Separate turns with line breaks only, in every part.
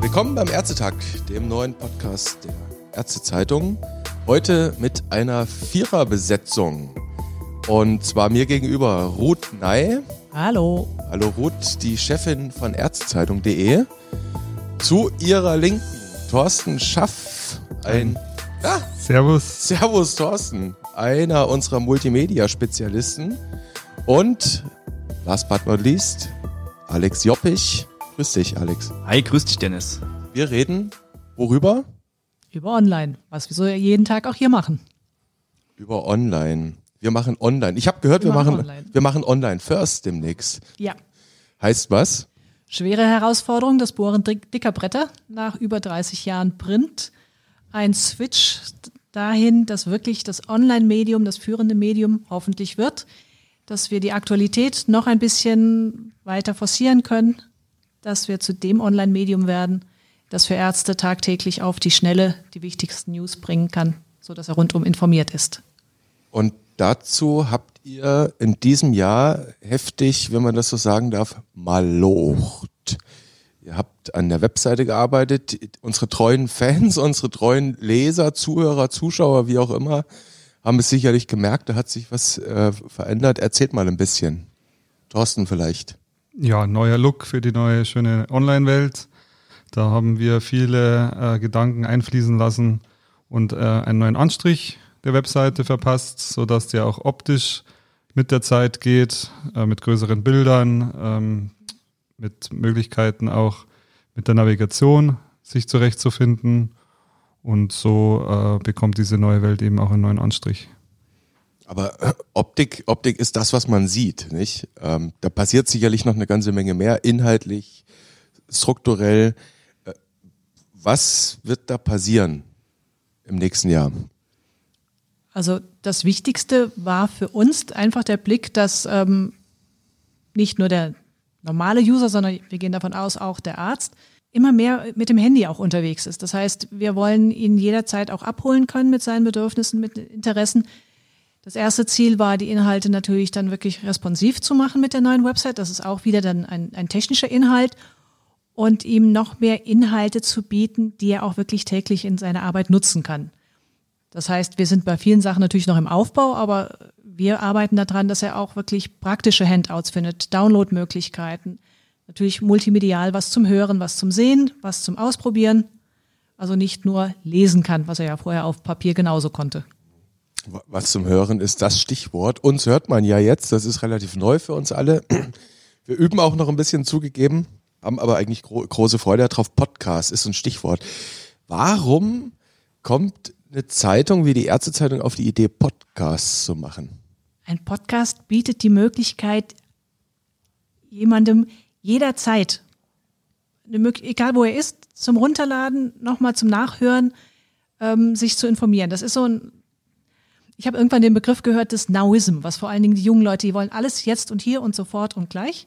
Willkommen beim Ärztetag, dem neuen Podcast der Ärztezeitung. Heute mit einer Viererbesetzung. Und zwar mir gegenüber Ruth Ney.
Hallo.
Hallo Ruth, die Chefin von Ärztezeitung.de. Zu ihrer Linken Thorsten Schaff, ein
ja, Servus.
Servus Thorsten, einer unserer Multimedia-Spezialisten. Und last but not least, Alex Joppich, Grüß dich, Alex.
Hi, grüß dich, Dennis.
Wir reden worüber?
Über Online, was wir so jeden Tag auch hier machen.
Über Online. Wir machen Online. Ich habe gehört, wir, wir machen, machen online. wir machen Online First demnächst.
Ja.
Heißt was?
Schwere Herausforderung, das Bohren dicker Bretter nach über 30 Jahren Print. Ein Switch dahin, dass wirklich das Online-Medium das führende Medium hoffentlich wird, dass wir die Aktualität noch ein bisschen weiter forcieren können dass wir zu dem Online-Medium werden, das für Ärzte tagtäglich auf die Schnelle die wichtigsten News bringen kann, sodass er rundum informiert ist.
Und dazu habt ihr in diesem Jahr heftig, wenn man das so sagen darf, malocht. Ihr habt an der Webseite gearbeitet. Unsere treuen Fans, unsere treuen Leser, Zuhörer, Zuschauer, wie auch immer, haben es sicherlich gemerkt, da hat sich was äh, verändert. Erzählt mal ein bisschen. Thorsten vielleicht
ja, neuer Look für die neue schöne Online-Welt. Da haben wir viele äh, Gedanken einfließen lassen und äh, einen neuen Anstrich der Webseite verpasst, sodass der auch optisch mit der Zeit geht, äh, mit größeren Bildern, ähm, mit Möglichkeiten auch mit der Navigation sich zurechtzufinden. Und so äh, bekommt diese neue Welt eben auch einen neuen Anstrich.
Aber äh, Optik, Optik ist das, was man sieht, nicht? Ähm, da passiert sicherlich noch eine ganze Menge mehr, inhaltlich, strukturell. Äh, was wird da passieren im nächsten Jahr?
Also das Wichtigste war für uns einfach der Blick, dass ähm, nicht nur der normale User, sondern wir gehen davon aus, auch der Arzt, immer mehr mit dem Handy auch unterwegs ist. Das heißt, wir wollen ihn jederzeit auch abholen können mit seinen Bedürfnissen, mit Interessen. Das erste Ziel war, die Inhalte natürlich dann wirklich responsiv zu machen mit der neuen Website. Das ist auch wieder dann ein, ein technischer Inhalt und ihm noch mehr Inhalte zu bieten, die er auch wirklich täglich in seiner Arbeit nutzen kann. Das heißt, wir sind bei vielen Sachen natürlich noch im Aufbau, aber wir arbeiten daran, dass er auch wirklich praktische Handouts findet, Downloadmöglichkeiten, natürlich multimedial was zum Hören, was zum Sehen, was zum Ausprobieren. Also nicht nur lesen kann, was er ja vorher auf Papier genauso konnte.
Was zum Hören ist das Stichwort. Uns hört man ja jetzt, das ist relativ neu für uns alle. Wir üben auch noch ein bisschen zugegeben, haben aber eigentlich gro große Freude darauf. Podcast ist ein Stichwort. Warum kommt eine Zeitung wie die Ärztezeitung auf die Idee, Podcasts zu machen?
Ein Podcast bietet die Möglichkeit, jemandem jederzeit, egal wo er ist, zum Runterladen, nochmal zum Nachhören, ähm, sich zu informieren. Das ist so ein ich habe irgendwann den Begriff gehört des Nowism, was vor allen Dingen die jungen Leute, die wollen alles jetzt und hier und sofort und gleich.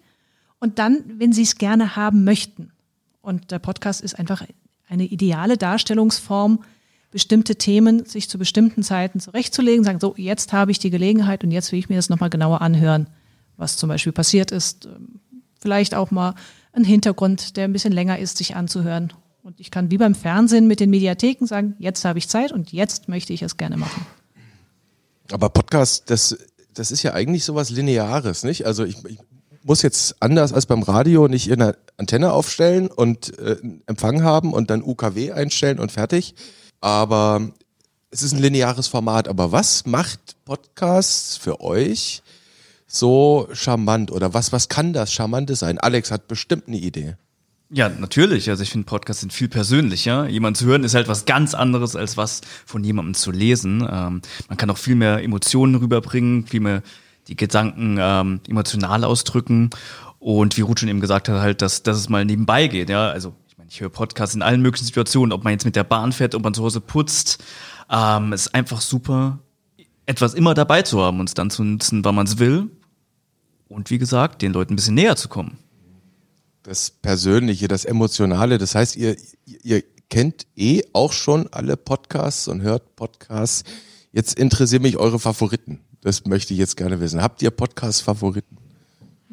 Und dann, wenn sie es gerne haben möchten. Und der Podcast ist einfach eine ideale Darstellungsform, bestimmte Themen sich zu bestimmten Zeiten zurechtzulegen, sagen, so, jetzt habe ich die Gelegenheit und jetzt will ich mir das nochmal genauer anhören, was zum Beispiel passiert ist. Vielleicht auch mal ein Hintergrund, der ein bisschen länger ist, sich anzuhören. Und ich kann wie beim Fernsehen mit den Mediatheken sagen, jetzt habe ich Zeit und jetzt möchte ich es gerne machen.
Aber Podcast, das, das ist ja eigentlich sowas Lineares, nicht? Also ich, ich muss jetzt anders als beim Radio nicht eine Antenne aufstellen und äh, Empfang haben und dann UKW einstellen und fertig. Aber es ist ein lineares Format. Aber was macht Podcasts für euch so charmant? Oder was, was kann das Charmante sein? Alex hat bestimmt eine Idee.
Ja, natürlich. Also ich finde, Podcasts sind viel persönlicher. Jemand zu hören ist halt was ganz anderes, als was von jemandem zu lesen. Ähm, man kann auch viel mehr Emotionen rüberbringen, viel mehr die Gedanken ähm, emotional ausdrücken. Und wie Ruth schon eben gesagt hat, halt, dass, dass es mal nebenbei geht. Ja, also ich höre Podcasts in allen möglichen Situationen, ob man jetzt mit der Bahn fährt, ob man zu Hause putzt. Ähm, es ist einfach super, etwas immer dabei zu haben und es dann zu nutzen, wann man es will. Und wie gesagt, den Leuten ein bisschen näher zu kommen
das Persönliche, das Emotionale. Das heißt, ihr, ihr kennt eh auch schon alle Podcasts und hört Podcasts. Jetzt interessieren mich eure Favoriten. Das möchte ich jetzt gerne wissen. Habt ihr Podcast-Favoriten?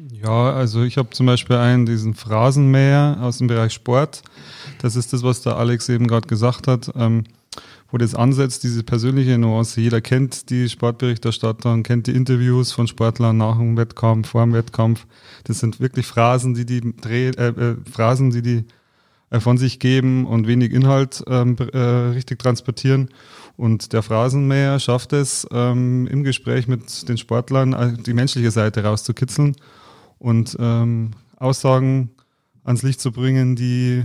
Ja, also ich habe zum Beispiel einen, diesen Phrasenmäher aus dem Bereich Sport. Das ist das, was der Alex eben gerade gesagt hat, ähm, wo das ansetzt, diese persönliche Nuance. Jeder kennt die Sportberichterstatter und kennt die Interviews von Sportlern nach dem Wettkampf, vor dem Wettkampf. Das sind wirklich Phrasen, die die Dreh, äh, äh, Phrasen, die die äh, von sich geben und wenig Inhalt ähm, äh, richtig transportieren. Und der Phrasenmäher schafft es, ähm, im Gespräch mit den Sportlern äh, die menschliche Seite rauszukitzeln und ähm, Aussagen ans Licht zu bringen, die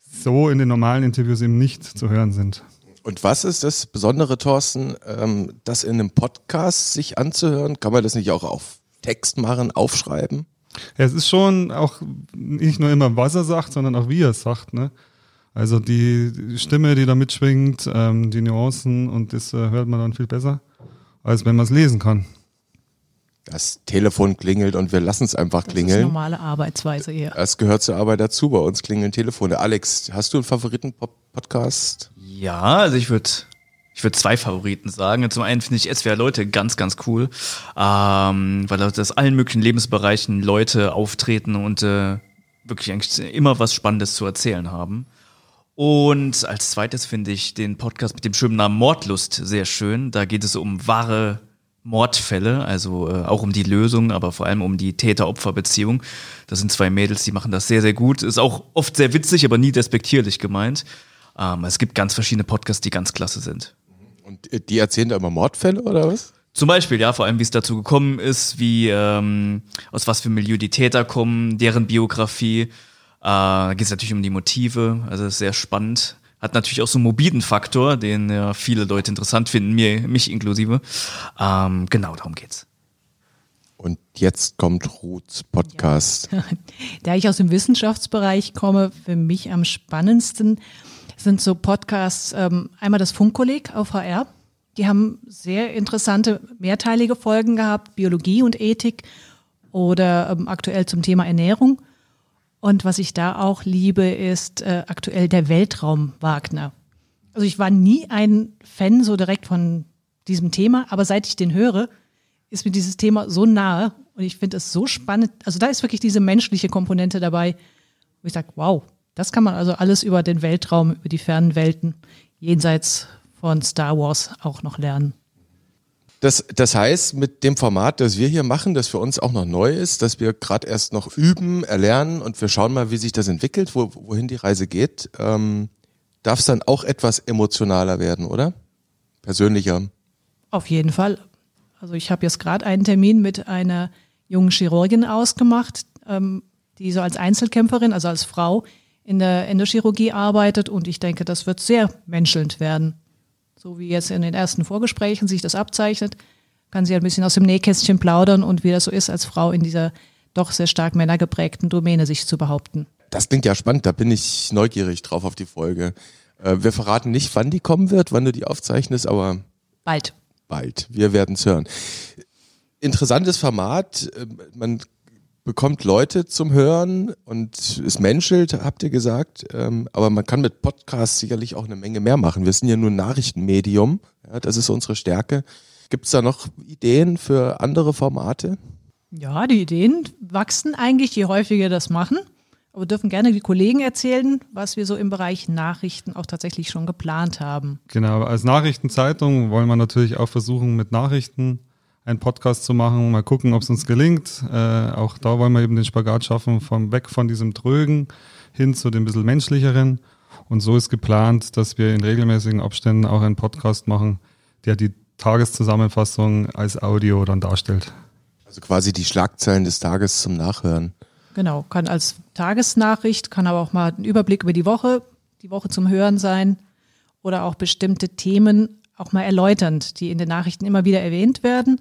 so in den normalen Interviews eben nicht zu hören sind.
Und was ist das Besondere, Thorsten, ähm, das in einem Podcast sich anzuhören? Kann man das nicht auch auf Text machen, aufschreiben?
Ja, es ist schon auch nicht nur immer, was er sagt, sondern auch wie er es sagt. Ne? Also die Stimme, die da mitschwingt, ähm, die Nuancen und das äh, hört man dann viel besser, als wenn man es lesen kann.
Das Telefon klingelt und wir lassen es einfach
Das ist
klingeln.
normale Arbeitsweise hier.
Das gehört zur Arbeit dazu. Bei uns klingeln Telefone. Alex, hast du einen Favoriten-Podcast?
Ja, also ich würde ich würd zwei Favoriten sagen. Zum einen finde ich SWR Leute ganz, ganz cool, ähm, weil aus allen möglichen Lebensbereichen Leute auftreten und äh, wirklich eigentlich immer was Spannendes zu erzählen haben. Und als zweites finde ich den Podcast mit dem schönen Namen Mordlust sehr schön. Da geht es um wahre Mordfälle, also äh, auch um die Lösung, aber vor allem um die Täter-Opfer-Beziehung. Das sind zwei Mädels, die machen das sehr, sehr gut. Ist auch oft sehr witzig, aber nie despektierlich gemeint. Ähm, es gibt ganz verschiedene Podcasts, die ganz klasse sind.
Und äh, die erzählen da immer Mordfälle oder was?
Zum Beispiel, ja, vor allem, wie es dazu gekommen ist, wie ähm, aus was für Milieu die Täter kommen, deren Biografie. Äh, da geht es natürlich um die Motive, also ist sehr spannend. Hat natürlich auch so einen morbiden Faktor, den ja viele Leute interessant finden, mir, mich inklusive. Ähm, genau, darum geht's.
Und jetzt kommt Ruths Podcast.
Da ich aus dem Wissenschaftsbereich komme, für mich am spannendsten sind so Podcasts, ähm, einmal das Funkkolleg auf HR. Die haben sehr interessante mehrteilige Folgen gehabt, Biologie und Ethik oder ähm, aktuell zum Thema Ernährung. Und was ich da auch liebe, ist äh, aktuell der Weltraum Wagner. Also ich war nie ein Fan so direkt von diesem Thema, aber seit ich den höre, ist mir dieses Thema so nahe und ich finde es so spannend. Also da ist wirklich diese menschliche Komponente dabei, wo ich sage, wow, das kann man also alles über den Weltraum, über die fernen Welten, jenseits von Star Wars auch noch lernen.
Das, das heißt, mit dem Format, das wir hier machen, das für uns auch noch neu ist, dass wir gerade erst noch üben, erlernen und wir schauen mal, wie sich das entwickelt, wo, wohin die Reise geht, ähm, darf es dann auch etwas emotionaler werden, oder? Persönlicher.
Auf jeden Fall. Also ich habe jetzt gerade einen Termin mit einer jungen Chirurgin ausgemacht, ähm, die so als Einzelkämpferin, also als Frau in der Endochirurgie arbeitet und ich denke, das wird sehr menschelnd werden. So wie jetzt in den ersten Vorgesprächen sich das abzeichnet, kann sie ein bisschen aus dem Nähkästchen plaudern und wie das so ist, als Frau in dieser doch sehr stark männergeprägten Domäne sich zu behaupten.
Das klingt ja spannend, da bin ich neugierig drauf auf die Folge. Äh, wir verraten nicht, wann die kommen wird, wann du die aufzeichnest, aber
Bald.
bald. Wir werden es hören. Interessantes Format. äh, Man bekommt Leute zum Hören und es menschelt, habt ihr gesagt. Ähm, Aber man kann mit Podcasts sicherlich auch eine Menge mehr machen. Wir sind ja nur ein Nachrichtenmedium. Ja, das ist unsere Stärke. Gibt es da noch Ideen für andere Formate?
Ja, die Ideen wachsen eigentlich, je häufiger wir das machen. Aber dürfen gerne die Kollegen erzählen, was wir so im Bereich Nachrichten auch tatsächlich schon geplant haben.
Genau, als Nachrichtenzeitung wollen wir natürlich auch versuchen, mit Nachrichten einen Podcast zu machen, mal gucken, ob es uns gelingt. Äh, auch da wollen wir eben den Spagat schaffen, vom weg von diesem Trögen hin zu dem bisschen menschlicheren. Und so ist geplant, dass wir in regelmäßigen Abständen auch einen Podcast machen, der die Tageszusammenfassung als Audio dann darstellt.
Also quasi die Schlagzeilen des Tages zum Nachhören.
Genau, kann als Tagesnachricht, kann aber auch mal ein Überblick über die Woche, die Woche zum Hören sein oder auch bestimmte Themen auch mal erläuternd, die in den Nachrichten immer wieder erwähnt werden.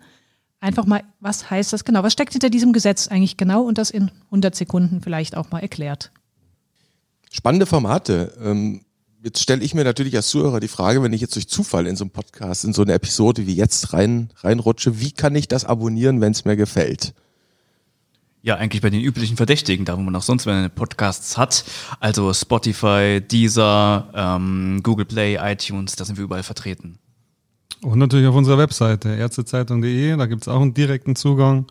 Einfach mal, was heißt das genau? Was steckt hinter diesem Gesetz eigentlich genau und das in 100 Sekunden vielleicht auch mal erklärt.
Spannende Formate. Ähm, Jetzt stelle ich mir natürlich als Zuhörer die Frage, wenn ich jetzt durch Zufall in so einem Podcast, in so eine Episode wie jetzt rein reinrutsche, wie kann ich das abonnieren, wenn es mir gefällt?
Ja, eigentlich bei den üblichen Verdächtigen, da wo man auch sonst wenn Podcasts hat. Also Spotify, Deezer, ähm, Google Play, iTunes, da sind wir überall vertreten.
Und natürlich auf unserer Webseite ärztezeitung.de, da gibt es auch einen direkten Zugang,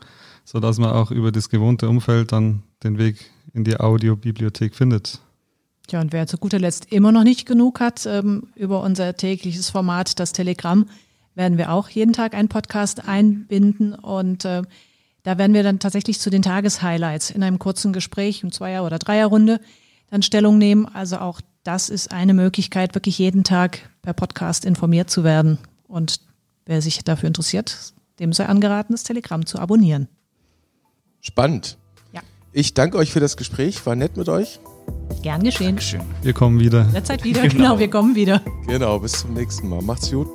sodass man auch über das gewohnte Umfeld dann den Weg in die Audiobibliothek findet.
Ja, und wer zu guter Letzt immer noch nicht genug hat, ähm, über unser tägliches Format, das Telegramm, werden wir auch jeden Tag einen Podcast einbinden und äh, da werden wir dann tatsächlich zu den Tageshighlights in einem kurzen Gespräch, im Zweier- oder Dreierrunde, dann Stellung nehmen. Also auch das ist eine Möglichkeit, wirklich jeden Tag per Podcast informiert zu werden. Und wer sich dafür interessiert, dem sei angeraten, das Telegramm zu abonnieren.
Spannend.
Ja.
Ich danke euch für das Gespräch. War nett mit euch.
Gern geschehen.
Dankeschön.
Wir kommen wieder.
Derzeit wieder. Genau. genau, wir kommen wieder.
Genau, bis zum nächsten Mal. Macht's gut.